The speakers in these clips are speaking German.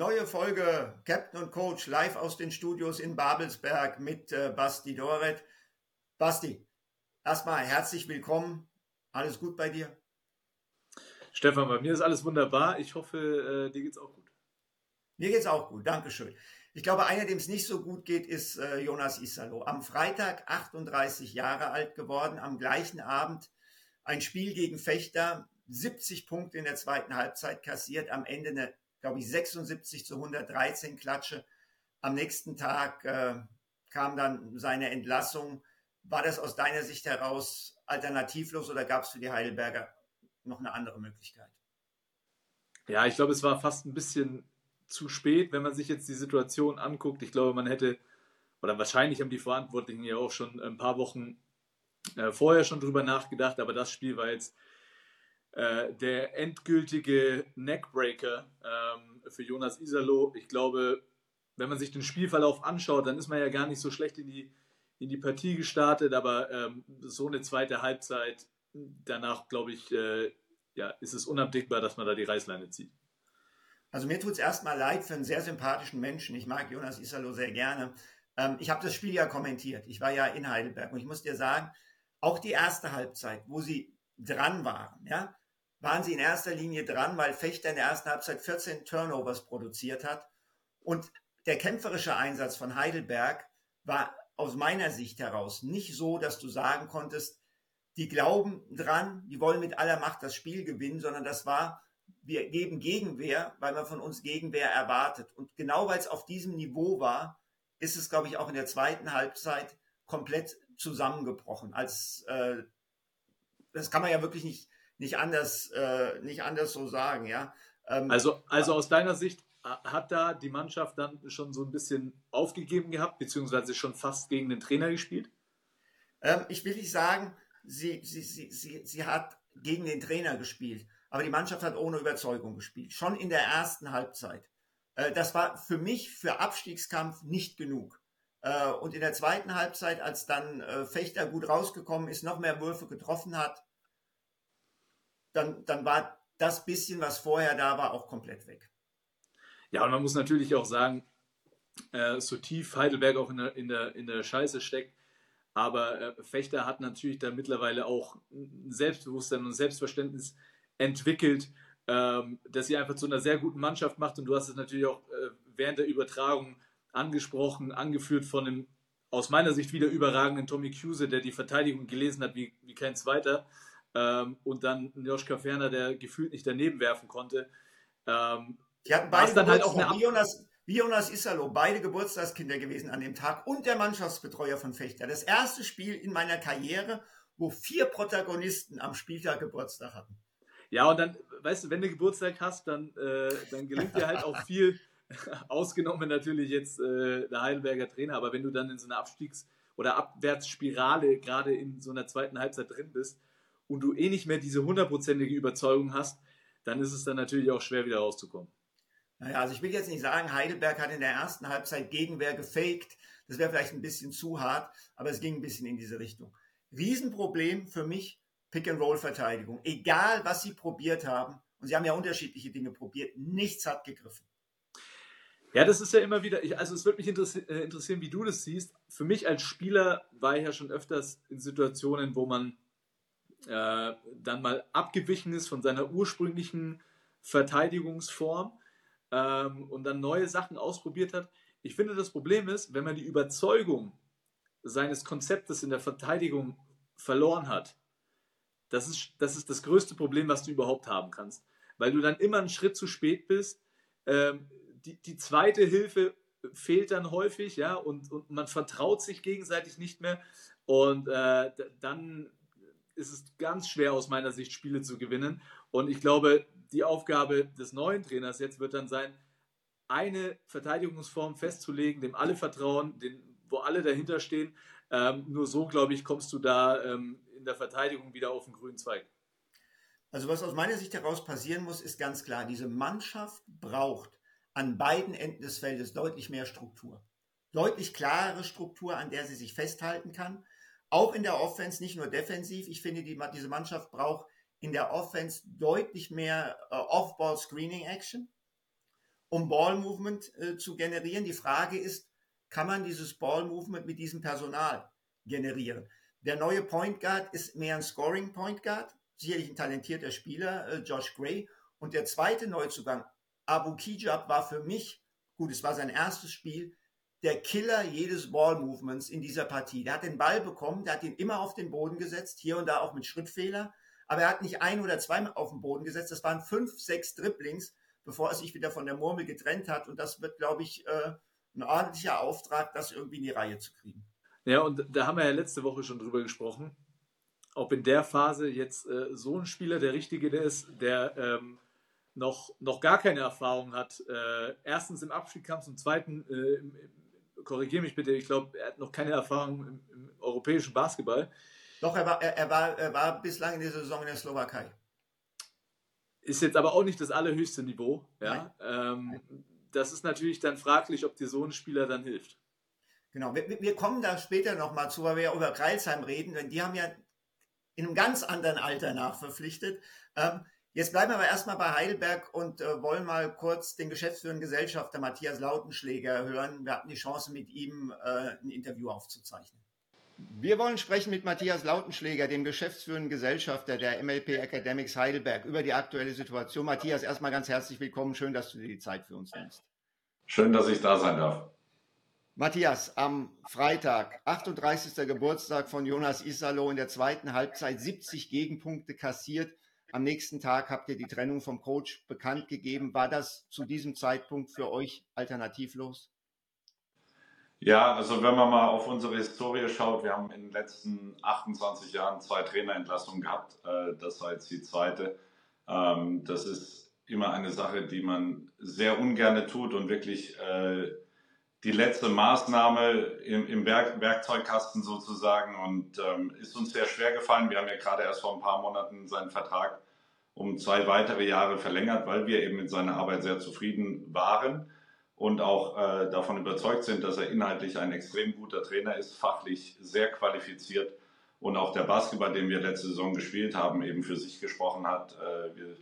Neue Folge Captain und Coach live aus den Studios in Babelsberg mit äh, Basti Doret. Basti, erstmal herzlich willkommen. Alles gut bei dir? Stefan, bei mir ist alles wunderbar. Ich hoffe, äh, dir geht's auch gut. Mir geht's auch gut, Dankeschön. Ich glaube, einer, dem es nicht so gut geht, ist äh, Jonas Isalo. Am Freitag 38 Jahre alt geworden, am gleichen Abend ein Spiel gegen Fechter, 70 Punkte in der zweiten Halbzeit kassiert, am Ende eine, glaube ich, 76 zu 113 Klatsche. Am nächsten Tag äh, kam dann seine Entlassung. War das aus deiner Sicht heraus alternativlos oder gab es für die Heidelberger noch eine andere Möglichkeit? Ja, ich glaube, es war fast ein bisschen zu spät, wenn man sich jetzt die Situation anguckt. Ich glaube, man hätte, oder wahrscheinlich haben die Verantwortlichen ja auch schon ein paar Wochen äh, vorher schon drüber nachgedacht, aber das Spiel war jetzt äh, der endgültige Neckbreaker ähm, für Jonas Isalo. Ich glaube, wenn man sich den Spielverlauf anschaut, dann ist man ja gar nicht so schlecht in die, in die Partie gestartet, aber ähm, so eine zweite Halbzeit, danach glaube ich, äh, ja, ist es unabdingbar, dass man da die Reißleine zieht. Also mir tut es erstmal leid für einen sehr sympathischen Menschen. Ich mag Jonas Isalo sehr gerne. Ähm, ich habe das Spiel ja kommentiert. Ich war ja in Heidelberg und ich muss dir sagen, auch die erste Halbzeit, wo sie dran waren, ja, waren sie in erster Linie dran, weil Fechter in der ersten Halbzeit 14 Turnovers produziert hat. Und der kämpferische Einsatz von Heidelberg war aus meiner Sicht heraus nicht so, dass du sagen konntest, die glauben dran, die wollen mit aller Macht das Spiel gewinnen, sondern das war wir geben Gegenwehr, weil man von uns Gegenwehr erwartet. Und genau weil es auf diesem Niveau war, ist es, glaube ich, auch in der zweiten Halbzeit komplett zusammengebrochen. Als äh, das kann man ja wirklich nicht, nicht, anders, äh, nicht anders so sagen, ja. Ähm, also, also aus deiner Sicht äh, hat da die Mannschaft dann schon so ein bisschen aufgegeben gehabt, beziehungsweise schon fast gegen den Trainer gespielt? Ähm, ich will nicht sagen, sie, sie, sie, sie, sie hat gegen den Trainer gespielt aber die Mannschaft hat ohne Überzeugung gespielt. Schon in der ersten Halbzeit. Äh, das war für mich für Abstiegskampf nicht genug. Äh, und in der zweiten Halbzeit, als dann äh, Fechter gut rausgekommen ist, noch mehr Würfe getroffen hat, dann, dann war das bisschen, was vorher da war, auch komplett weg. Ja, und man muss natürlich auch sagen, so tief Heidelberg auch in der, in der, in der Scheiße steckt, aber Fechter hat natürlich da mittlerweile auch ein Selbstbewusstsein und Selbstverständnis, entwickelt, ähm, dass sie einfach zu einer sehr guten Mannschaft macht. Und du hast es natürlich auch äh, während der Übertragung angesprochen, angeführt von dem aus meiner Sicht wieder überragenden Tommy Cuse, der die Verteidigung gelesen hat wie, wie kein zweiter. Ähm, und dann Joschka Ferner, der gefühlt nicht daneben werfen konnte. Ähm, die hatten beide dann halt auch eine wie Jonas, wie Jonas Isalo, beide Geburtstagskinder gewesen an dem Tag und der Mannschaftsbetreuer von Fechter. Das erste Spiel in meiner Karriere, wo vier Protagonisten am Spieltag Geburtstag hatten. Ja, und dann, weißt du, wenn du Geburtstag hast, dann, äh, dann gelingt dir halt auch viel, ausgenommen natürlich jetzt äh, der Heidelberger Trainer, aber wenn du dann in so einer Abstiegs- oder Abwärtsspirale gerade in so einer zweiten Halbzeit drin bist und du eh nicht mehr diese hundertprozentige Überzeugung hast, dann ist es dann natürlich auch schwer wieder rauszukommen. Naja, also ich will jetzt nicht sagen, Heidelberg hat in der ersten Halbzeit Gegenwehr gefaked. Das wäre vielleicht ein bisschen zu hart, aber es ging ein bisschen in diese Richtung. Riesenproblem für mich Pick-and-Roll-Verteidigung. Egal, was sie probiert haben, und sie haben ja unterschiedliche Dinge probiert, nichts hat gegriffen. Ja, das ist ja immer wieder, ich, also es würde mich interessieren, äh, interessieren, wie du das siehst. Für mich als Spieler war ich ja schon öfters in Situationen, wo man äh, dann mal abgewichen ist von seiner ursprünglichen Verteidigungsform ähm, und dann neue Sachen ausprobiert hat. Ich finde, das Problem ist, wenn man die Überzeugung seines Konzeptes in der Verteidigung verloren hat, das ist, das ist das größte Problem, was du überhaupt haben kannst. Weil du dann immer einen Schritt zu spät bist. Ähm, die, die zweite Hilfe fehlt dann häufig, ja, und, und man vertraut sich gegenseitig nicht mehr. Und äh, dann ist es ganz schwer aus meiner Sicht, Spiele zu gewinnen. Und ich glaube, die Aufgabe des neuen Trainers jetzt wird dann sein, eine Verteidigungsform festzulegen, dem alle vertrauen, den, wo alle dahinter stehen. Ähm, nur so, glaube ich, kommst du da ähm, in der Verteidigung wieder auf den grünen Zweig. Also was aus meiner Sicht heraus passieren muss, ist ganz klar, diese Mannschaft braucht an beiden Enden des Feldes deutlich mehr Struktur. Deutlich klarere Struktur, an der sie sich festhalten kann. Auch in der Offense, nicht nur defensiv. Ich finde, die, diese Mannschaft braucht in der Offense deutlich mehr äh, Off-Ball-Screening-Action, um Ball-Movement äh, zu generieren. Die Frage ist, kann man dieses Ball-Movement mit diesem Personal generieren? Der neue Point Guard ist mehr ein Scoring Point Guard, sicherlich ein talentierter Spieler, äh, Josh Gray. Und der zweite Neuzugang, Abu Kijab, war für mich, gut, es war sein erstes Spiel, der Killer jedes Ball-Movements in dieser Partie. Der hat den Ball bekommen, der hat ihn immer auf den Boden gesetzt, hier und da auch mit Schrittfehler aber er hat nicht ein oder zweimal auf den Boden gesetzt. Das waren fünf, sechs Dribblings, bevor er sich wieder von der Murmel getrennt hat. Und das wird, glaube ich, äh, ein ordentlicher Auftrag, das irgendwie in die Reihe zu kriegen. Ja, und da haben wir ja letzte Woche schon drüber gesprochen, ob in der Phase jetzt äh, so ein Spieler der Richtige der ist, der ähm, noch, noch gar keine Erfahrung hat. Äh, erstens im Abstiegskampf, zum zweiten, äh, korrigiere mich bitte, ich glaube, er hat noch keine Erfahrung im, im europäischen Basketball. Doch, er war, er, er, war, er war bislang in der Saison in der Slowakei. Ist jetzt aber auch nicht das allerhöchste Niveau. Ja? Ähm, das ist natürlich dann fraglich, ob dir so ein Spieler dann hilft. Genau, wir, wir kommen da später nochmal zu, weil wir ja über Kreilsheim reden, denn die haben ja in einem ganz anderen Alter nachverpflichtet. Ähm, jetzt bleiben wir aber erstmal bei Heidelberg und äh, wollen mal kurz den geschäftsführenden Gesellschafter Matthias Lautenschläger hören. Wir hatten die Chance, mit ihm äh, ein Interview aufzuzeichnen. Wir wollen sprechen mit Matthias Lautenschläger, dem geschäftsführenden Gesellschafter der MLP Academics Heidelberg, über die aktuelle Situation. Matthias, erstmal ganz herzlich willkommen. Schön, dass du dir die Zeit für uns nimmst. Schön, dass ich da sein darf. Matthias, am Freitag, 38. Geburtstag von Jonas Isalo in der zweiten Halbzeit, 70 Gegenpunkte kassiert. Am nächsten Tag habt ihr die Trennung vom Coach bekannt gegeben. War das zu diesem Zeitpunkt für euch alternativlos? Ja, also wenn man mal auf unsere Historie schaut, wir haben in den letzten 28 Jahren zwei Trainerentlassungen gehabt. Äh, das war jetzt die zweite. Ähm, das ist immer eine Sache, die man sehr ungern tut und wirklich äh, die letzte Maßnahme im, im Werk, Werkzeugkasten sozusagen und ähm, ist uns sehr schwer gefallen. Wir haben ja gerade erst vor ein paar Monaten seinen Vertrag um zwei weitere Jahre verlängert, weil wir eben mit seiner Arbeit sehr zufrieden waren und auch äh, davon überzeugt sind, dass er inhaltlich ein extrem guter Trainer ist, fachlich sehr qualifiziert und auch der Basketball, den wir letzte Saison gespielt haben, eben für sich gesprochen hat. Äh, wir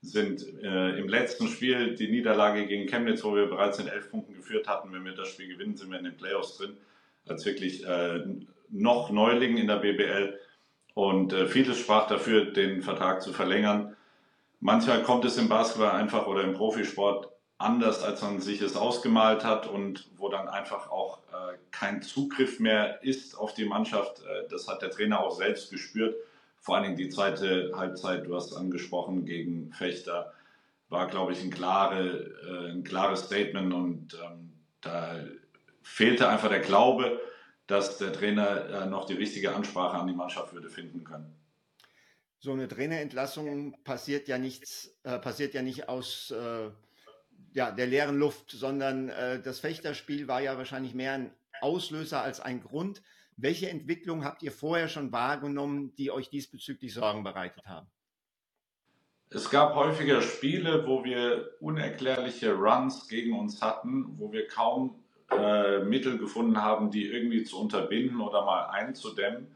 sind äh, im letzten Spiel die Niederlage gegen Chemnitz, wo wir bereits in elf Punkten geführt hatten. Wenn wir das Spiel gewinnen, sind wir in den Playoffs drin, als wirklich äh, noch Neuling in der BBL. Und äh, vieles sprach dafür, den Vertrag zu verlängern. Manchmal kommt es im Basketball einfach oder im Profisport anders, als man sich es ausgemalt hat und wo dann einfach auch äh, kein Zugriff mehr ist auf die Mannschaft. Äh, das hat der Trainer auch selbst gespürt. Vor allen Dingen die zweite Halbzeit, du hast angesprochen, gegen Fechter, war, glaube ich, ein, klare, äh, ein klares Statement und ähm, da fehlte einfach der Glaube, dass der Trainer äh, noch die richtige Ansprache an die Mannschaft würde finden können. So eine Trainerentlassung passiert ja nichts, äh, passiert ja nicht aus äh, ja, der leeren Luft, sondern äh, das Fechterspiel war ja wahrscheinlich mehr ein Auslöser als ein Grund. Welche Entwicklung habt ihr vorher schon wahrgenommen, die euch diesbezüglich Sorgen bereitet haben? Es gab häufiger Spiele, wo wir unerklärliche Runs gegen uns hatten, wo wir kaum äh, Mittel gefunden haben, die irgendwie zu unterbinden oder mal einzudämmen,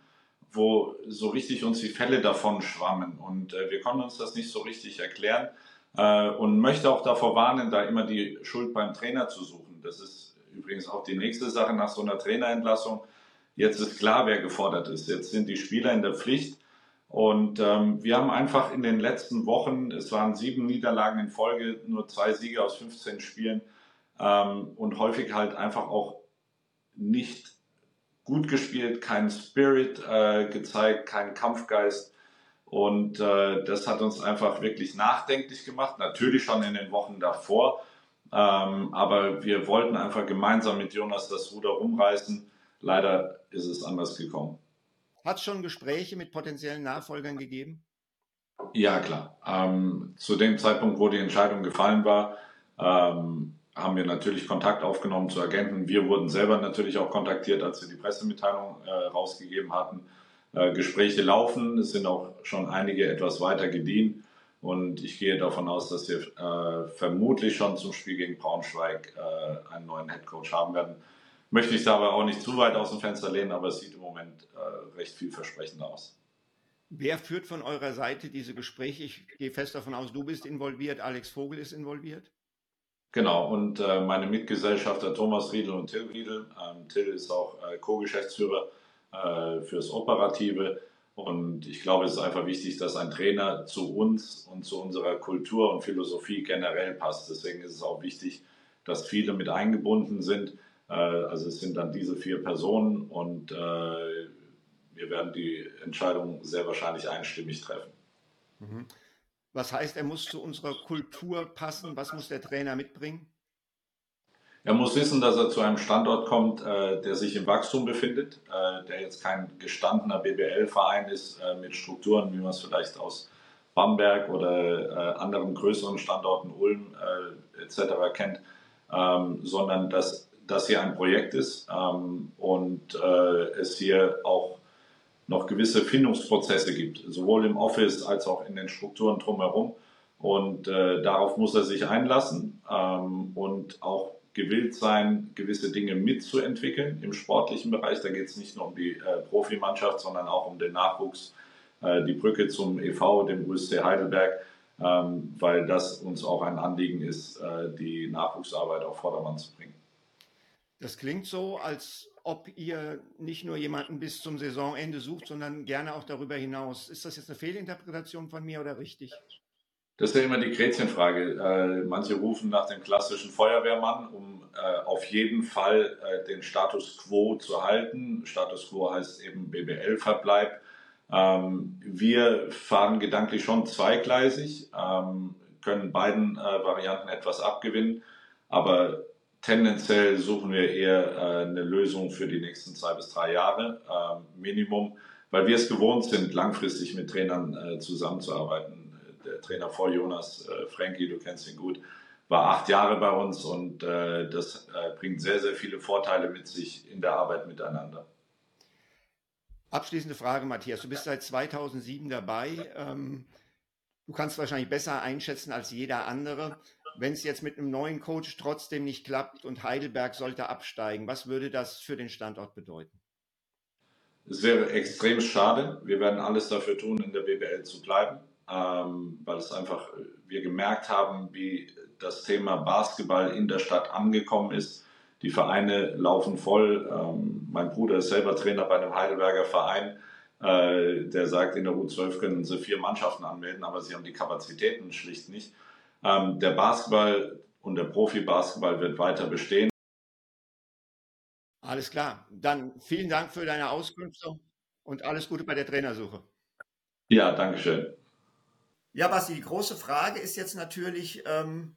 wo so richtig uns die Fälle davon schwammen. Und äh, wir konnten uns das nicht so richtig erklären äh, und möchte auch davor warnen, da immer die Schuld beim Trainer zu suchen. Das ist übrigens auch die nächste Sache nach so einer Trainerentlassung. Jetzt ist klar, wer gefordert ist. Jetzt sind die Spieler in der Pflicht. Und ähm, wir haben einfach in den letzten Wochen, es waren sieben Niederlagen in Folge, nur zwei Siege aus 15 Spielen ähm, und häufig halt einfach auch nicht gut gespielt, keinen Spirit äh, gezeigt, keinen Kampfgeist. Und äh, das hat uns einfach wirklich nachdenklich gemacht, natürlich schon in den Wochen davor. Ähm, aber wir wollten einfach gemeinsam mit Jonas das Ruder rumreißen. Leider ist es anders gekommen. Hat es schon Gespräche mit potenziellen Nachfolgern gegeben? Ja, klar. Ähm, zu dem Zeitpunkt, wo die Entscheidung gefallen war, ähm, haben wir natürlich Kontakt aufgenommen zu Agenten. Wir wurden selber natürlich auch kontaktiert, als wir die Pressemitteilung äh, rausgegeben hatten. Äh, Gespräche laufen, es sind auch schon einige etwas weiter gediehen. Und ich gehe davon aus, dass wir äh, vermutlich schon zum Spiel gegen Braunschweig äh, einen neuen Headcoach haben werden. Möchte ich dabei auch nicht zu weit aus dem Fenster lehnen, aber es sieht im Moment äh, recht vielversprechend aus. Wer führt von eurer Seite diese Gespräche? Ich gehe fest davon aus, du bist involviert, Alex Vogel ist involviert. Genau, und äh, meine Mitgesellschafter Thomas Riedel und Till Riedel. Ähm, Till ist auch äh, Co-Geschäftsführer äh, fürs Operative. Und ich glaube, es ist einfach wichtig, dass ein Trainer zu uns und zu unserer Kultur und Philosophie generell passt. Deswegen ist es auch wichtig, dass viele mit eingebunden sind. Äh, also es sind dann diese vier Personen und äh, wir werden die Entscheidung sehr wahrscheinlich einstimmig treffen. Mhm. Was heißt, er muss zu unserer Kultur passen? Was muss der Trainer mitbringen? Er muss wissen, dass er zu einem Standort kommt, äh, der sich im Wachstum befindet, der jetzt kein gestandener BBL-Verein ist mit Strukturen, wie man es vielleicht aus Bamberg oder anderen größeren Standorten, Ulm etc. kennt, ähm, sondern dass das hier ein Projekt ist ähm, und äh, es hier auch noch gewisse Findungsprozesse gibt, sowohl im Office als auch in den Strukturen drumherum. Und äh, darauf muss er sich einlassen ähm, und auch gewillt sein, gewisse Dinge mitzuentwickeln im sportlichen Bereich. Da geht es nicht nur um die äh, Profimannschaft, sondern auch um den Nachwuchs, äh, die Brücke zum EV, dem USC Heidelberg, ähm, weil das uns auch ein Anliegen ist, äh, die Nachwuchsarbeit auf Vordermann zu bringen. Das klingt so, als ob ihr nicht nur jemanden bis zum Saisonende sucht, sondern gerne auch darüber hinaus. Ist das jetzt eine Fehlinterpretation von mir oder richtig? Das ist ja immer die Gretchenfrage. Äh, manche rufen nach dem klassischen Feuerwehrmann, um äh, auf jeden Fall äh, den Status quo zu halten. Status quo heißt eben BBL-Verbleib. Ähm, wir fahren gedanklich schon zweigleisig, ähm, können beiden Varianten etwas abgewinnen, aber tendenziell suchen wir eher äh, eine Lösung für die nächsten zwei bis drei Jahre äh, Minimum, weil wir es gewohnt sind, langfristig mit Trainern äh, zusammenzuarbeiten. Der Trainer vor Jonas, äh, Frankie, du kennst ihn gut, war acht Jahre bei uns und äh, das äh, bringt sehr, sehr viele Vorteile mit sich in der Arbeit miteinander. Abschließende Frage, Matthias. Du bist seit 2007 dabei. Ähm, du kannst wahrscheinlich besser einschätzen als jeder andere wenn es jetzt mit einem neuen Coach trotzdem nicht klappt und Heidelberg sollte absteigen, was würde das für den Standort bedeuten? Es wäre extrem schade. Wir werden alles dafür tun, in der BBL zu bleiben, ähm, weil es einfach, wir gemerkt haben, wie das Thema Basketball in der Stadt angekommen ist. Die Vereine laufen voll. Ähm, mein Bruder ist selber Trainer bei einem Heidelberger Verein. Äh, der sagt, in der U12 können sie vier Mannschaften anmelden, aber sie haben die Kapazitäten schlicht nicht. Ähm, der Basketball und der Profi-Basketball wird weiter bestehen. Alles klar. Dann vielen Dank für deine Auskünfte und alles Gute bei der Trainersuche. Ja, danke schön. Ja, Basti, die große Frage ist jetzt natürlich, ähm,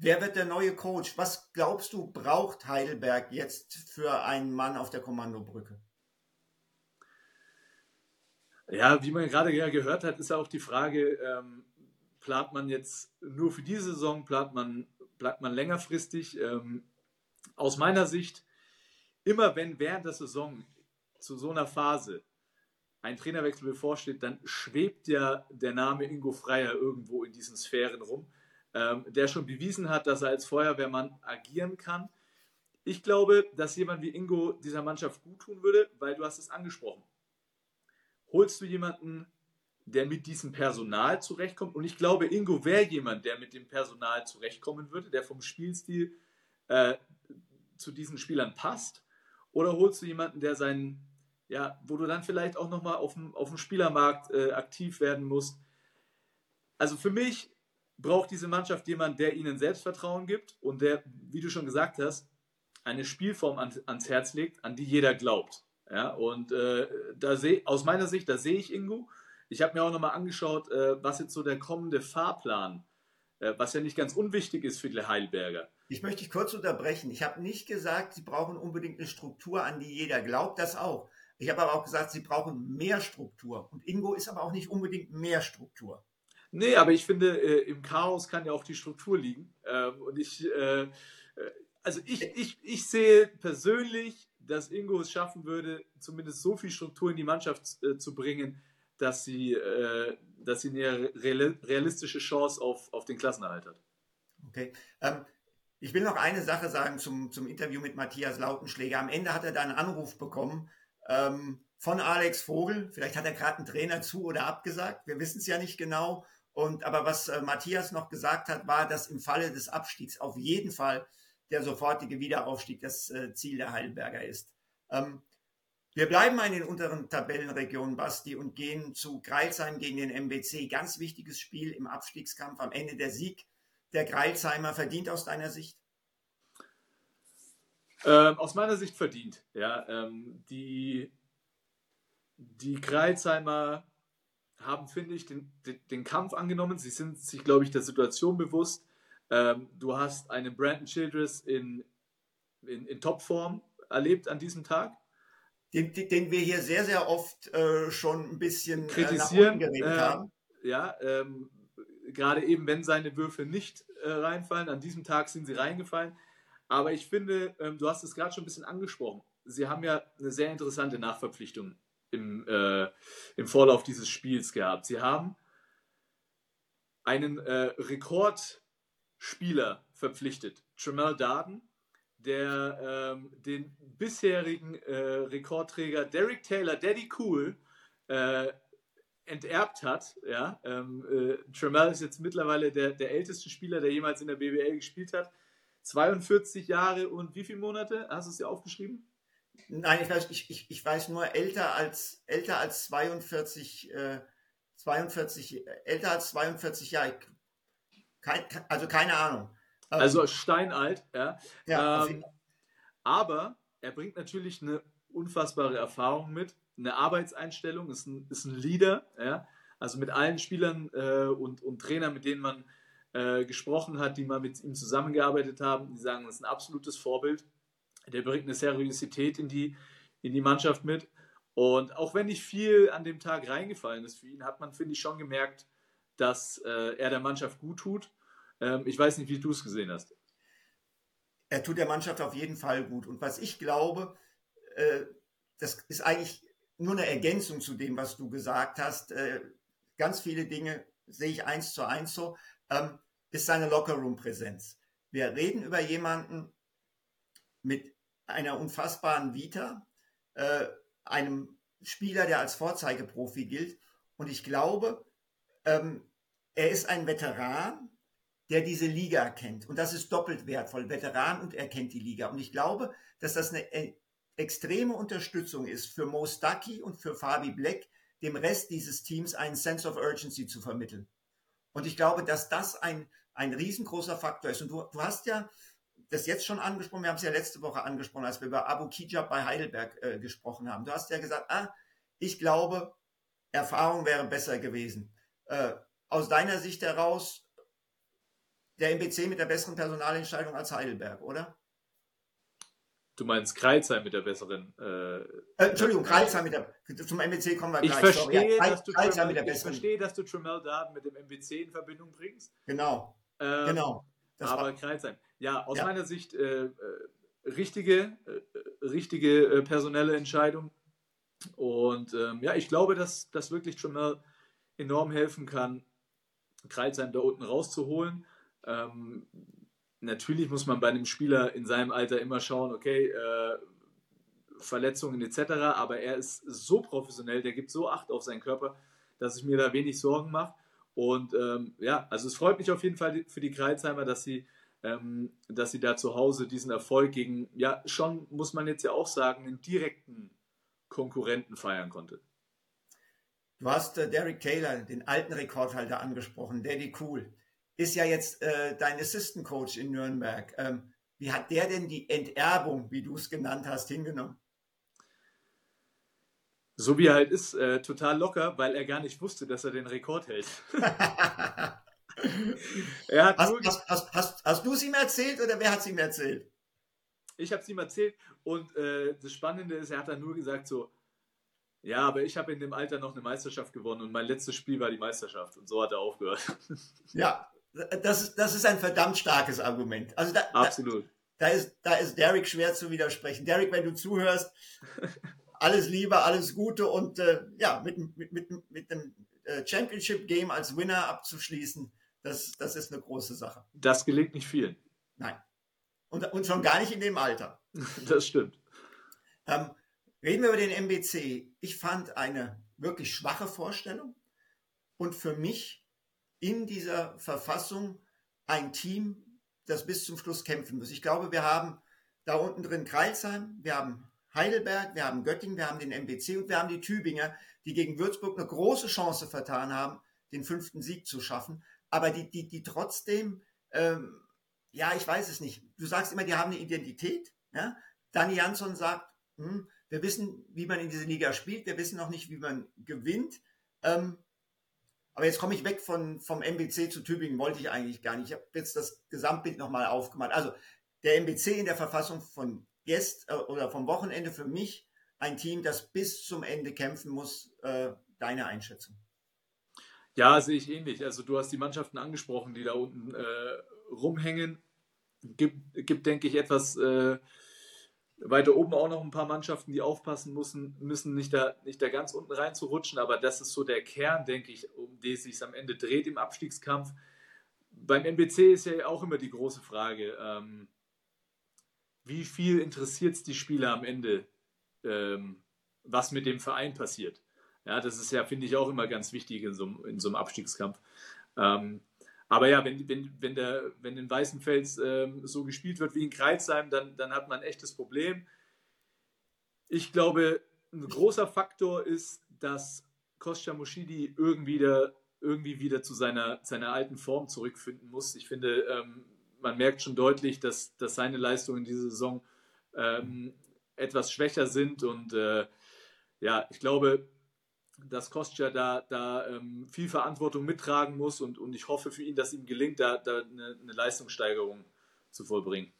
Wer wird der neue Coach? Was glaubst du, braucht Heidelberg jetzt für einen Mann auf der Kommandobrücke? Ja, wie man gerade gehört hat, ist ja auch die Frage, ähm, plant man jetzt nur für diese Saison, plant man, bleibt man längerfristig? Ähm, aus meiner Sicht, immer wenn während der Saison zu so einer Phase ein Trainerwechsel bevorsteht, dann schwebt ja der Name Ingo Freier irgendwo in diesen Sphären rum ähm, der schon bewiesen hat, dass er als Feuerwehrmann agieren kann. Ich glaube, dass jemand wie Ingo dieser Mannschaft gut tun würde, weil du hast es angesprochen. Holst du jemanden, der mit diesem Personal zurechtkommt? Und ich glaube, Ingo wäre jemand, der mit dem Personal zurechtkommen würde, der vom Spielstil äh, zu diesen Spielern passt. Oder holst du jemanden, der seinen ja, wo du dann vielleicht auch nochmal auf dem, auf dem Spielermarkt äh, aktiv werden musst. Also für mich braucht diese Mannschaft jemanden, der ihnen Selbstvertrauen gibt und der, wie du schon gesagt hast, eine Spielform an, ans Herz legt, an die jeder glaubt. Ja, und äh, da sehe aus meiner Sicht, da sehe ich Ingo. Ich habe mir auch nochmal angeschaut, äh, was jetzt so der kommende Fahrplan, äh, was ja nicht ganz unwichtig ist für die Heidelberger. Ich möchte dich kurz unterbrechen. Ich habe nicht gesagt, sie brauchen unbedingt eine Struktur, an die jeder glaubt, das auch. Ich habe aber auch gesagt, sie brauchen mehr Struktur. Und Ingo ist aber auch nicht unbedingt mehr Struktur. Nee, aber ich finde, äh, im Chaos kann ja auch die Struktur liegen. Ähm, und ich, äh, äh also ich, ich, ich sehe persönlich, dass Ingo es schaffen würde, zumindest so viel Struktur in die Mannschaft äh, zu bringen, dass sie, äh, dass sie eine realistische Chance auf, auf den Klassenerhalt hat. Okay. Ähm, ich will noch eine Sache sagen zum, zum Interview mit Matthias Lautenschläger. Am Ende hat er da einen Anruf bekommen ähm, von Alex Vogel. Vielleicht hat er gerade einen Trainer zu oder abgesagt. Wir wissen es ja nicht genau. Und aber was äh, Matthias noch gesagt hat, war, dass im Falle des Abstiegs auf jeden Fall der sofortige Wiederaufstieg das äh, Ziel der Heidelberger ist. Ähm, wir bleiben in den unteren Tabellenregionen, Basti, und gehen zu Greilsheim gegen den MBC. Ganz wichtiges Spiel im Abstiegskampf. Am Ende der Sieg der Greilsheimer verdient aus deiner Sicht? Ähm, aus meiner Sicht verdient. Ja, ähm, die, die Greilsheimer haben, finde ich, den, den, den, Kampf angenommen. Sie sind sich, glaube ich, der Situation bewusst. Ähm, du hast einen Brandon Childress in, in, in Topform erlebt an diesem Tag. Den, den wir hier sehr, sehr oft äh, schon ein bisschen äh, kritisieren äh, haben. Ja, ähm, gerade eben, wenn seine Würfe nicht äh, reinfallen. An diesem Tag sind sie reingefallen. Aber ich finde, ähm, du hast es gerade schon ein bisschen angesprochen. Sie haben ja eine sehr interessante Nachverpflichtung im, äh, im Vorlauf dieses Spiels gehabt. Sie haben einen äh, Rekordspieler verpflichtet, Tremel Darden, der ähm, den bisherigen äh, Rekordträger Derek Taylor, Daddy Cool, äh, enterbt hat. Ja? Ähm, äh, Tremel ist jetzt mittlerweile der, der älteste Spieler, der jemals in der BBL gespielt hat. 42 Jahre und wie viele Monate? Hast du es dir aufgeschrieben? Nein, ich weiß, ich, ich, ich weiß nur älter als, älter als 42, äh, 42, älter als 42 Jahre. Kein, also keine Ahnung. Ähm, also steinalt, ja. ja ähm, aber er bringt natürlich eine unfassbare Erfahrung mit, eine Arbeitseinstellung, ist ein, ist ein Leader, ja. Also mit allen Spielern äh, und, und Trainern, mit denen man äh, gesprochen hat, die mal mit ihm zusammengearbeitet haben, die sagen, das ist ein absolutes Vorbild. Der bringt eine Seriosität in die, in die Mannschaft mit. Und auch wenn nicht viel an dem Tag reingefallen ist für ihn, hat man, finde ich, schon gemerkt, dass äh, er der Mannschaft gut tut. Ähm, ich weiß nicht, wie du es gesehen hast. Er tut der Mannschaft auf jeden Fall gut. Und was ich glaube, äh, das ist eigentlich nur eine Ergänzung zu dem, was du gesagt hast. Äh, ganz viele Dinge sehe ich eins zu eins so, ähm, ist seine Lockerroom-Präsenz. Wir reden über jemanden, mit einer unfassbaren Vita, äh, einem Spieler, der als Vorzeigeprofi gilt. Und ich glaube, ähm, er ist ein Veteran, der diese Liga kennt. Und das ist doppelt wertvoll. Veteran und er kennt die Liga. Und ich glaube, dass das eine äh, extreme Unterstützung ist für Mo Stuckey und für Fabi Black, dem Rest dieses Teams einen Sense of Urgency zu vermitteln. Und ich glaube, dass das ein, ein riesengroßer Faktor ist. Und du, du hast ja das jetzt schon angesprochen, wir haben es ja letzte Woche angesprochen, als wir über Abu Kijab bei Heidelberg äh, gesprochen haben. Du hast ja gesagt, ah, ich glaube, Erfahrung wäre besser gewesen. Äh, aus deiner Sicht heraus, der MBC mit der besseren Personalentscheidung als Heidelberg, oder? Du meinst Kreilsheim mit der besseren. Äh, äh, Entschuldigung, Kreilsheim mit der. Zum MBC kommen wir gleich. Ich verstehe, ja, dass, du Tremel, ich verstehe dass du Tremel Darden mit dem MBC in Verbindung bringst. Genau. Ähm, genau. Das aber Kreilsheim. Ja, aus ja. meiner Sicht äh, äh richtige, äh, richtige äh, personelle Entscheidung. Und ähm, ja, ich glaube, dass das wirklich Tremel enorm helfen kann, Kreilsheim da unten rauszuholen. Ähm, natürlich muss man bei einem Spieler in seinem Alter immer schauen, okay, äh, Verletzungen etc., aber er ist so professionell, der gibt so Acht auf seinen Körper, dass ich mir da wenig Sorgen mache. Und ähm, ja, also es freut mich auf jeden Fall für die Kreuzheimer, dass sie, dass sie da zu Hause diesen Erfolg gegen, ja, schon muss man jetzt ja auch sagen, einen direkten Konkurrenten feiern konnte. Du hast äh, Derek Taylor, den alten Rekordhalter, angesprochen. Daddy Cool ist ja jetzt äh, dein Assistant Coach in Nürnberg. Ähm, wie hat der denn die Enterbung, wie du es genannt hast, hingenommen? So wie er halt ist, äh, total locker, weil er gar nicht wusste, dass er den Rekord hält. er hat hast, hast, hast, hast, hast du es ihm erzählt oder wer hat es ihm erzählt? Ich habe es ihm erzählt und äh, das Spannende ist, er hat dann nur gesagt so, ja, aber ich habe in dem Alter noch eine Meisterschaft gewonnen und mein letztes Spiel war die Meisterschaft und so hat er aufgehört. Ja, das ist, das ist ein verdammt starkes Argument. Also da, Absolut. Da, da, ist, da ist Derek schwer zu widersprechen. Derek, wenn du zuhörst, alles Liebe, alles Gute und äh, ja, mit, mit, mit, mit dem äh, Championship-Game als Winner abzuschließen, das, das ist eine große Sache. Das gelingt nicht vielen. Nein. Und, und schon gar nicht in dem Alter. Das stimmt. Ähm, reden wir über den MBC. Ich fand eine wirklich schwache Vorstellung und für mich in dieser Verfassung ein Team, das bis zum Schluss kämpfen muss. Ich glaube, wir haben da unten drin Kreilsheim, wir haben Heidelberg, wir haben Göttingen, wir haben den MBC und wir haben die Tübinger, die gegen Würzburg eine große Chance vertan haben, den fünften Sieg zu schaffen, aber die, die, die trotzdem, ähm, ja, ich weiß es nicht. Du sagst immer, die haben eine Identität. Ja? Dani Jansson sagt, hm, wir wissen, wie man in dieser Liga spielt, wir wissen noch nicht, wie man gewinnt. Ähm, aber jetzt komme ich weg von, vom MBC zu Tübingen, wollte ich eigentlich gar nicht. Ich habe jetzt das Gesamtbild nochmal aufgemacht. Also der MBC in der Verfassung von jetzt äh, oder vom Wochenende für mich ein Team, das bis zum Ende kämpfen muss. Äh, deine Einschätzung? Ja, sehe ich ähnlich. Also du hast die Mannschaften angesprochen, die da unten äh, rumhängen. Gibt, gibt, denke ich, etwas äh, weiter oben auch noch ein paar Mannschaften, die aufpassen müssen, müssen nicht, da, nicht da ganz unten rein zu rutschen. Aber das ist so der Kern, denke ich, um den es sich am Ende dreht im Abstiegskampf. Beim NBC ist ja auch immer die große Frage, ähm, wie viel interessiert es die Spieler am Ende, ähm, was mit dem Verein passiert. Ja, das ist ja, finde ich, auch immer ganz wichtig in so, in so einem Abstiegskampf. Ähm, aber ja, wenn, wenn, wenn, der, wenn in Weißenfels ähm, so gespielt wird wie in Kreuzheim, dann, dann hat man ein echtes Problem. Ich glaube, ein großer Faktor ist, dass Kostja Moschidi irgendwie wieder, irgendwie wieder zu seiner, seiner alten Form zurückfinden muss. Ich finde, ähm, man merkt schon deutlich, dass, dass seine Leistungen in dieser Saison ähm, etwas schwächer sind. Und äh, ja, ich glaube, dass Kostja da, da ähm, viel Verantwortung mittragen muss und, und ich hoffe für ihn, dass ihm gelingt, da, da eine, eine Leistungssteigerung zu vollbringen.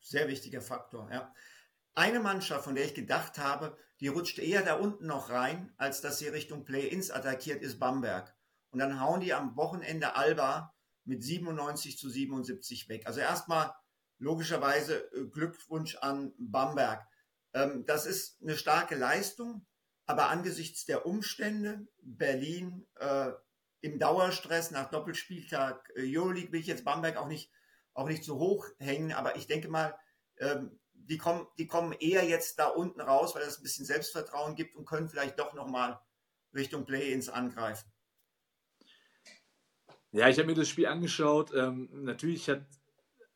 Sehr wichtiger Faktor, ja. Eine Mannschaft, von der ich gedacht habe, die rutscht eher da unten noch rein, als dass sie Richtung Play-Ins attackiert, ist Bamberg. Und dann hauen die am Wochenende Alba mit 97 zu 77 weg. Also erstmal logischerweise äh, Glückwunsch an Bamberg. Ähm, das ist eine starke Leistung, aber angesichts der Umstände, Berlin äh, im Dauerstress nach Doppelspieltag äh, Euroleague, will ich jetzt Bamberg auch nicht, auch nicht so hoch hängen, aber ich denke mal, ähm, die, kommen, die kommen eher jetzt da unten raus, weil es ein bisschen Selbstvertrauen gibt und können vielleicht doch nochmal Richtung Play-ins angreifen. Ja, ich habe mir das Spiel angeschaut. Ähm, natürlich hat,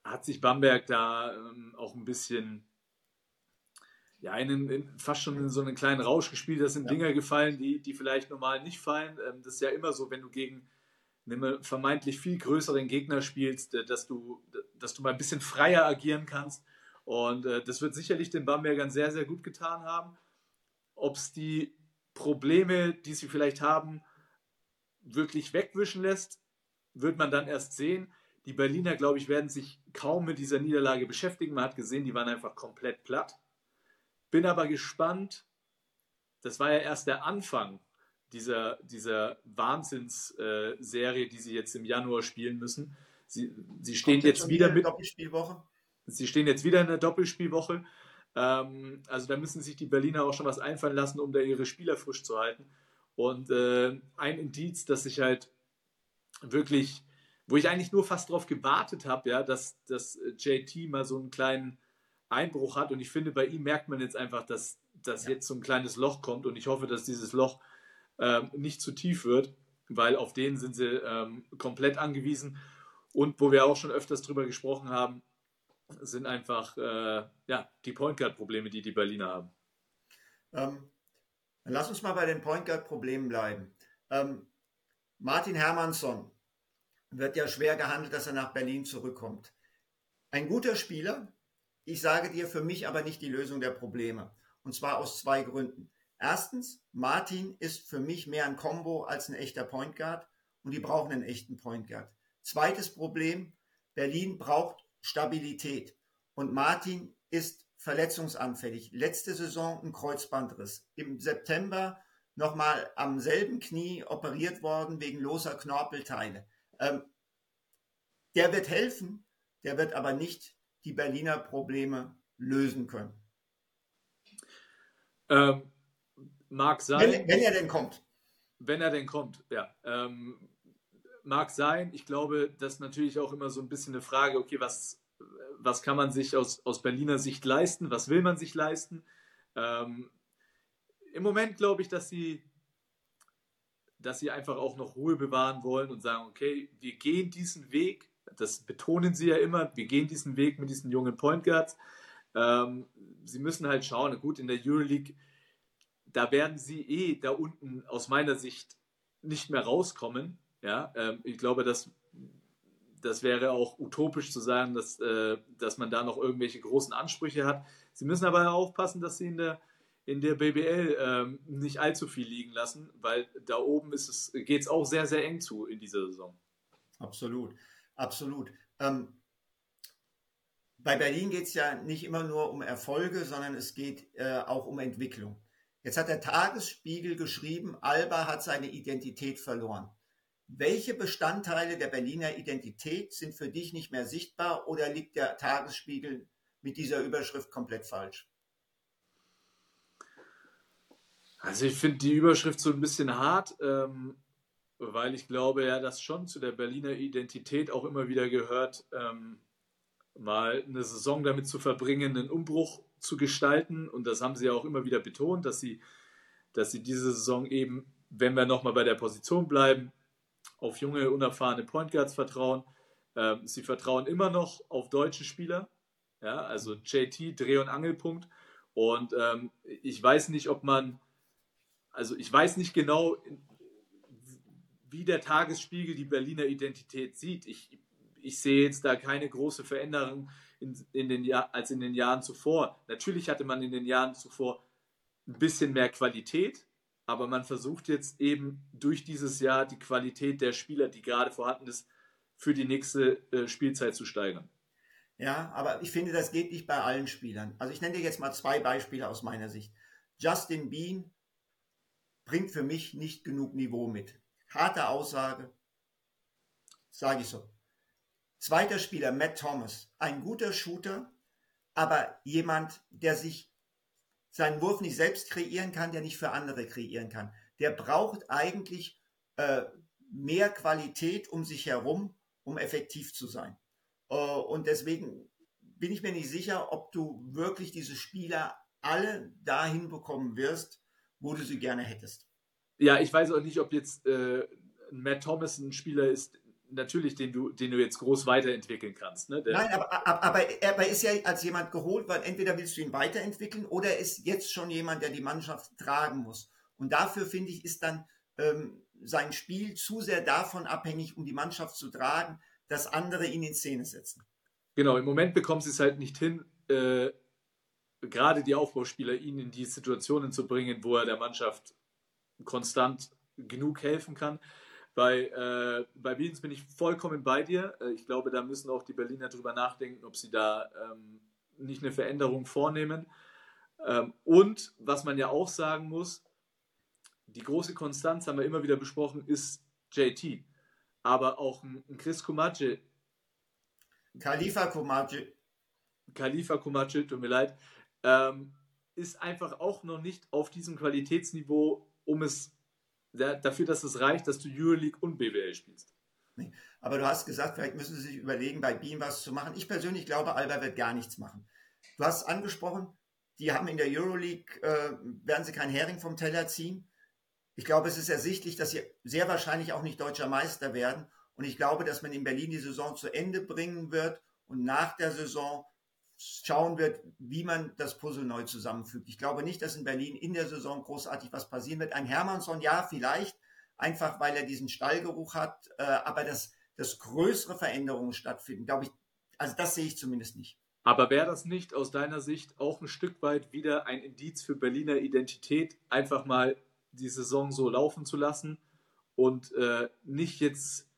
hat sich Bamberg da ähm, auch ein bisschen, ja, in, in, fast schon in so einen kleinen Rausch gespielt. Da sind ja. Dinger gefallen, die, die vielleicht normal nicht fallen. Ähm, das ist ja immer so, wenn du gegen einen vermeintlich viel größeren Gegner spielst, äh, dass du, dass du mal ein bisschen freier agieren kannst. Und äh, das wird sicherlich den Bambergern sehr, sehr gut getan haben. Ob es die Probleme, die sie vielleicht haben, wirklich wegwischen lässt, wird man dann erst sehen. Die Berliner, glaube ich, werden sich kaum mit dieser Niederlage beschäftigen. Man hat gesehen, die waren einfach komplett platt. Bin aber gespannt. Das war ja erst der Anfang dieser, dieser Wahnsinnsserie, die sie jetzt im Januar spielen müssen. Sie, sie stehen jetzt, jetzt wieder mit. Doppelspielwoche? Sie stehen jetzt wieder in der Doppelspielwoche. Ähm, also da müssen sich die Berliner auch schon was einfallen lassen, um da ihre Spieler frisch zu halten. Und äh, ein Indiz, dass sich halt wirklich, wo ich eigentlich nur fast darauf gewartet habe, ja, dass, dass JT mal so einen kleinen Einbruch hat. Und ich finde, bei ihm merkt man jetzt einfach, dass, dass ja. jetzt so ein kleines Loch kommt. Und ich hoffe, dass dieses Loch ähm, nicht zu tief wird, weil auf den sind sie ähm, komplett angewiesen. Und wo wir auch schon öfters drüber gesprochen haben, sind einfach äh, ja, die Point Guard Probleme, die die Berliner haben. Ähm, lass uns mal bei den Point Guard Problemen bleiben. Ähm, Martin Hermansson wird ja schwer gehandelt, dass er nach Berlin zurückkommt. Ein guter Spieler, ich sage dir für mich aber nicht die Lösung der Probleme. Und zwar aus zwei Gründen. Erstens, Martin ist für mich mehr ein Combo als ein echter Point Guard und die brauchen einen echten Point Guard. Zweites Problem, Berlin braucht Stabilität und Martin ist verletzungsanfällig. Letzte Saison ein Kreuzbandriss. Im September nochmal am selben Knie operiert worden wegen loser Knorpelteile. Ähm, der wird helfen, der wird aber nicht die Berliner Probleme lösen können. Ähm, mag sein. Wenn, wenn, er denn kommt. Wenn er denn kommt, ja. Ähm, mag sein. Ich glaube, das ist natürlich auch immer so ein bisschen eine Frage, okay, was, was kann man sich aus, aus Berliner Sicht leisten? Was will man sich leisten? Ähm, Im Moment glaube ich, dass sie, dass sie einfach auch noch Ruhe bewahren wollen und sagen, okay, wir gehen diesen Weg. Das betonen sie ja immer. Wir gehen diesen Weg mit diesen jungen Point Guards. Ähm, sie müssen halt schauen. Gut, in der Euroleague, da werden sie eh da unten aus meiner Sicht nicht mehr rauskommen. Ja, ähm, ich glaube, dass das wäre auch utopisch zu sagen, dass, äh, dass man da noch irgendwelche großen Ansprüche hat. Sie müssen aber aufpassen, dass sie in der, in der BBL ähm, nicht allzu viel liegen lassen, weil da oben geht es auch sehr, sehr eng zu in dieser Saison. Absolut, absolut. Ähm, bei Berlin geht es ja nicht immer nur um Erfolge, sondern es geht äh, auch um Entwicklung. Jetzt hat der Tagesspiegel geschrieben, Alba hat seine Identität verloren. Welche Bestandteile der Berliner Identität sind für dich nicht mehr sichtbar oder liegt der Tagesspiegel mit dieser Überschrift komplett falsch? Also ich finde die Überschrift so ein bisschen hart, ähm, weil ich glaube ja, dass schon zu der Berliner Identität auch immer wieder gehört, ähm, mal eine Saison damit zu verbringen, einen Umbruch zu gestalten. Und das haben sie ja auch immer wieder betont, dass sie, dass sie diese Saison eben, wenn wir nochmal bei der Position bleiben, auf junge, unerfahrene Point Guards vertrauen. Ähm, sie vertrauen immer noch auf deutsche Spieler. Ja, also JT, Dreh- und Angelpunkt. Und ähm, ich weiß nicht, ob man, also ich weiß nicht genau, wie der Tagesspiegel die Berliner Identität sieht. Ich, ich sehe jetzt da keine große Veränderung in, in den als in den Jahren zuvor. Natürlich hatte man in den Jahren zuvor ein bisschen mehr Qualität, aber man versucht jetzt eben durch dieses Jahr die Qualität der Spieler, die gerade vorhanden ist, für die nächste äh, Spielzeit zu steigern. Ja, aber ich finde, das geht nicht bei allen Spielern. Also ich nenne dir jetzt mal zwei Beispiele aus meiner Sicht. Justin Bean bringt für mich nicht genug Niveau mit. Harte Aussage, sage ich so. Zweiter Spieler, Matt Thomas, ein guter Shooter, aber jemand, der sich seinen Wurf nicht selbst kreieren kann, der nicht für andere kreieren kann. Der braucht eigentlich äh, mehr Qualität um sich herum, um effektiv zu sein. Äh, und deswegen bin ich mir nicht sicher, ob du wirklich diese Spieler alle dahin bekommen wirst, wo du sie gerne hättest. Ja, ich weiß auch nicht, ob jetzt äh, Matt Thomas ein Spieler ist, natürlich, den du, den du jetzt groß weiterentwickeln kannst. Ne? Nein, aber, aber, aber er ist ja als jemand geholt, weil entweder willst du ihn weiterentwickeln oder er ist jetzt schon jemand, der die Mannschaft tragen muss. Und dafür finde ich, ist dann ähm, sein Spiel zu sehr davon abhängig, um die Mannschaft zu tragen, dass andere ihn in Szene setzen. Genau, im Moment bekommen sie es halt nicht hin, äh, gerade die Aufbauspieler ihn in die Situationen zu bringen, wo er der Mannschaft konstant genug helfen kann. Bei, äh, bei Wiens bin ich vollkommen bei dir. Äh, ich glaube, da müssen auch die Berliner drüber nachdenken, ob sie da ähm, nicht eine Veränderung vornehmen. Ähm, und was man ja auch sagen muss, die große Konstanz, haben wir immer wieder besprochen, ist JT. Aber auch ein, ein Chris Kumace. Khalifa Kumace. Khalifa Kumace, tut mir leid. Ähm, ist einfach auch noch nicht auf diesem Qualitätsniveau, um es dafür, dass es reicht, dass du Euroleague und BWL spielst. Nee. Aber du hast gesagt, vielleicht müssen sie sich überlegen, bei Beam was zu machen. Ich persönlich glaube, Alba wird gar nichts machen. Du hast angesprochen, die haben in der Euroleague, äh, werden sie kein Hering vom Teller ziehen. Ich glaube, es ist ersichtlich, dass sie sehr wahrscheinlich auch nicht deutscher Meister werden. Und ich glaube, dass man in Berlin die Saison zu Ende bringen wird und nach der Saison schauen wird, wie man das Puzzle neu zusammenfügt. Ich glaube nicht, dass in Berlin in der Saison großartig was passieren wird. Ein Hermannsson, ja, vielleicht, einfach weil er diesen Stallgeruch hat, äh, aber dass, dass größere Veränderungen stattfinden, glaube ich, also das sehe ich zumindest nicht. Aber wäre das nicht aus deiner Sicht auch ein Stück weit wieder ein Indiz für Berliner Identität, einfach mal die Saison so laufen zu lassen und äh, nicht jetzt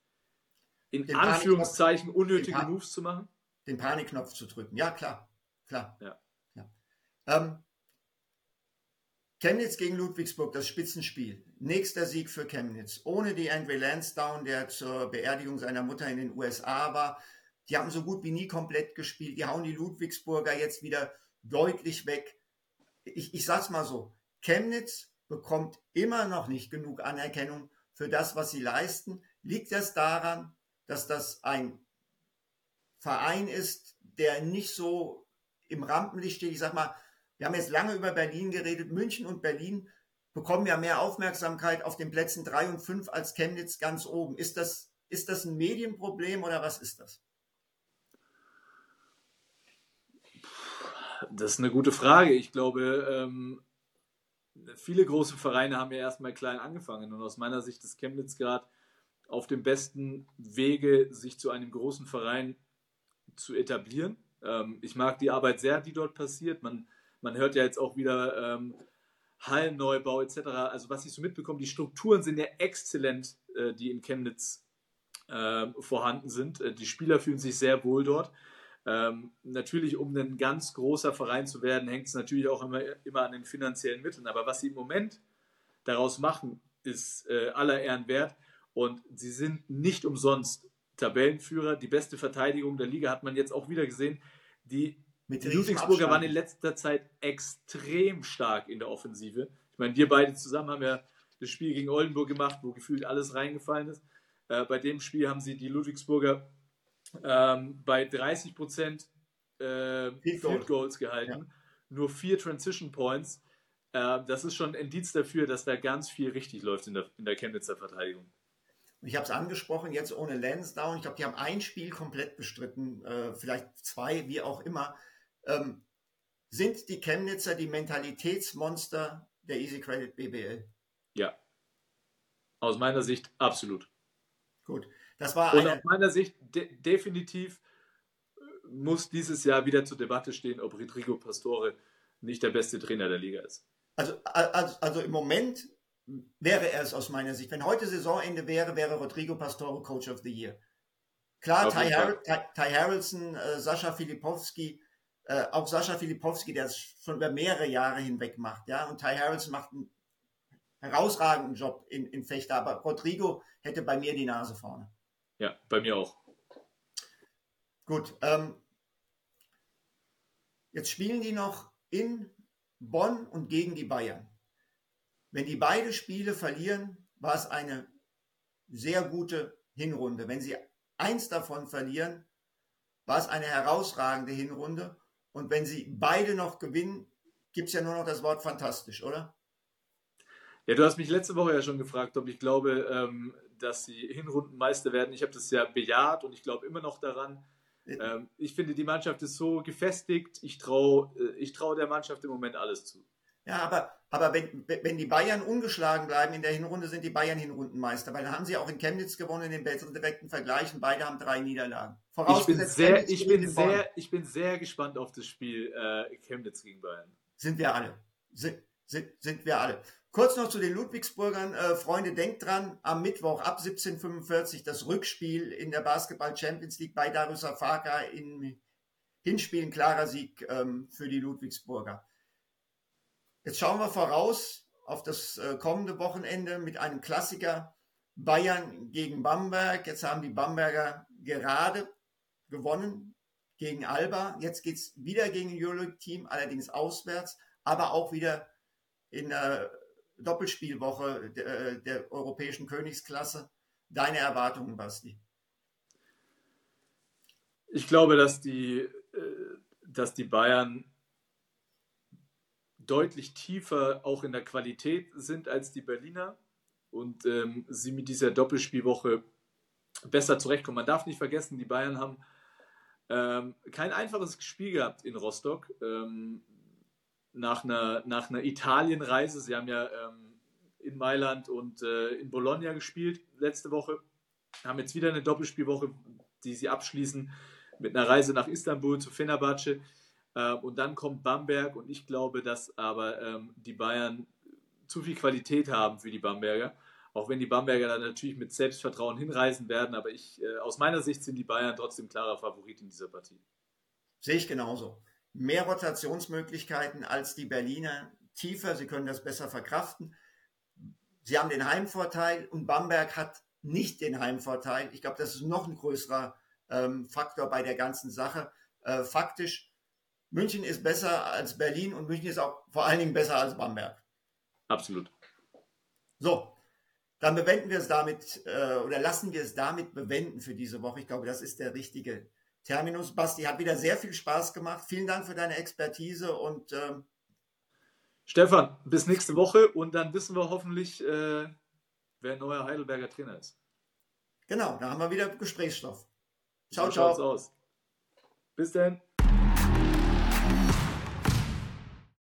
in den Anführungszeichen unnötige Moves zu machen? Den Panikknopf zu drücken. Ja, klar. Klar. Ja. ja. Ähm, Chemnitz gegen Ludwigsburg, das Spitzenspiel. Nächster Sieg für Chemnitz. Ohne die Andre Lansdowne, der zur Beerdigung seiner Mutter in den USA war. Die haben so gut wie nie komplett gespielt. Die hauen die Ludwigsburger jetzt wieder deutlich weg. Ich, ich sag's mal so. Chemnitz bekommt immer noch nicht genug Anerkennung für das, was sie leisten. Liegt das daran, dass das ein Verein ist, der nicht so im Rampenlicht steht? Ich sag mal, wir haben jetzt lange über Berlin geredet. München und Berlin bekommen ja mehr Aufmerksamkeit auf den Plätzen drei und fünf als Chemnitz ganz oben. Ist das, ist das ein Medienproblem oder was ist das? Das ist eine gute Frage. Ich glaube, ähm, viele große Vereine haben ja erstmal klein angefangen und aus meiner Sicht ist Chemnitz gerade auf dem besten Wege, sich zu einem großen Verein zu etablieren. Ähm, ich mag die Arbeit sehr, die dort passiert. Man, man hört ja jetzt auch wieder ähm, Hallenneubau etc. Also was ich so mitbekomme, die Strukturen sind ja exzellent, äh, die in Chemnitz äh, vorhanden sind. Äh, die Spieler fühlen sich sehr wohl dort. Ähm, natürlich, um ein ganz großer Verein zu werden, hängt es natürlich auch immer, immer an den finanziellen Mitteln. Aber was sie im Moment daraus machen, ist äh, aller Ehren wert. Und sie sind nicht umsonst Tabellenführer. Die beste Verteidigung der Liga hat man jetzt auch wieder gesehen. Die Ludwigsburger waren in letzter Zeit extrem stark in der Offensive. Ich meine, wir beide zusammen haben ja das Spiel gegen Oldenburg gemacht, wo gefühlt alles reingefallen ist. Äh, bei dem Spiel haben sie die Ludwigsburger ähm, bei 30 Prozent äh, Field, Field Goals gehalten, ja. nur vier Transition Points. Äh, das ist schon ein Indiz dafür, dass da ganz viel richtig läuft in der, in der Chemnitzer Verteidigung. Ich habe es angesprochen, jetzt ohne Lansdowne. Ich glaube, die haben ein Spiel komplett bestritten, äh, vielleicht zwei, wie auch immer. Ähm, sind die Chemnitzer die Mentalitätsmonster der Easy Credit BBL? Ja. Aus meiner Sicht absolut. Gut. Das war Und aus meiner Sicht de definitiv äh, muss dieses Jahr wieder zur Debatte stehen, ob Rodrigo Pastore nicht der beste Trainer der Liga ist. Also, also, also im Moment wäre er es aus meiner Sicht. Wenn heute Saisonende wäre, wäre Rodrigo Pastore Coach of the Year. Klar, Ty, Har Ty, Ty, Harrelson, äh, Sascha Filipowski, äh, auch Sascha Filipowski, der es schon über mehrere Jahre hinweg macht, ja, und Ty Harrelson macht einen herausragenden Job in, in Fechter, aber Rodrigo hätte bei mir die Nase vorne. Ja, bei mir auch. Gut. Ähm, jetzt spielen die noch in Bonn und gegen die Bayern. Wenn die beide Spiele verlieren, war es eine sehr gute Hinrunde. Wenn sie eins davon verlieren, war es eine herausragende Hinrunde. Und wenn sie beide noch gewinnen, gibt es ja nur noch das Wort fantastisch, oder? Ja, du hast mich letzte Woche ja schon gefragt, ob ich glaube, ähm, dass sie Hinrundenmeister werden. Ich habe das ja bejaht und ich glaube immer noch daran. Ähm, ich finde, die Mannschaft ist so gefestigt. Ich traue äh, ich trau der Mannschaft im Moment alles zu. Ja, aber, aber wenn, wenn die Bayern ungeschlagen bleiben in der Hinrunde, sind die Bayern Hinrundenmeister, weil dann haben sie auch in Chemnitz gewonnen in den besseren direkten Vergleich und beide haben drei Niederlagen. Ich bin, sehr, ich, bin sehr, ich bin sehr gespannt auf das Spiel äh, Chemnitz gegen Bayern. Sind wir alle. Sind, sind, sind wir alle. Kurz noch zu den Ludwigsburgern. Äh, Freunde, denkt dran, am Mittwoch ab 1745 das Rückspiel in der Basketball Champions League bei Darüsafaka in Hinspielen klarer Sieg ähm, für die Ludwigsburger. Jetzt schauen wir voraus auf das äh, kommende Wochenende mit einem Klassiker Bayern gegen Bamberg. Jetzt haben die Bamberger gerade gewonnen gegen Alba. Jetzt geht es wieder gegen ein Euroleague-Team, allerdings auswärts, aber auch wieder in der Doppelspielwoche der, äh, der europäischen Königsklasse. Deine Erwartungen, Basti? Ich glaube, dass die, äh, dass die Bayern deutlich tiefer auch in der Qualität sind als die Berliner und ähm, sie mit dieser Doppelspielwoche besser zurechtkommen. Man darf nicht vergessen, die Bayern haben Ähm, kein einfaches Spiel gehabt in Rostock. Ähm, nach einer, nach einer Italienreise. Sie haben ja ähm, in Mailand und äh, in Bologna gespielt letzte Woche. Haben jetzt wieder eine Doppelspielwoche, die sie abschließen mit einer Reise nach Istanbul zu Fenerbahce. Äh, und dann kommt Bamberg und ich glaube, dass aber ähm, die Bayern zu viel Qualität haben für die Bamberger. Auch wenn die Bamberger dann natürlich mit Selbstvertrauen hinreisen werden, aber ich, äh, aus meiner Sicht sind die Bayern trotzdem klarer Favorit in dieser Partie. Sehe ich genauso. Mehr Rotationsmöglichkeiten als die Berliner, tiefer, sie können das besser verkraften. Sie haben den Heimvorteil und Bamberg hat nicht den Heimvorteil. Ich glaube, das ist noch ein größerer ähm, Faktor bei der ganzen Sache. Äh, faktisch, München ist besser als Berlin und München ist auch vor allen Dingen besser als Bamberg. Absolut. So, dann bewenden wir es damit äh, oder lassen wir es damit bewenden für diese Woche. Ich glaube, das ist der richtige Terminus. Basti hat wieder sehr viel Spaß gemacht. Vielen Dank für deine Expertise und ähm, Stefan, bis nächste Woche und dann wissen wir hoffentlich, äh, wer neuer Heidelberger Trainer ist. Genau, da haben wir wieder Gesprächsstoff. Ciao, so ciao. Aus. Bis dann.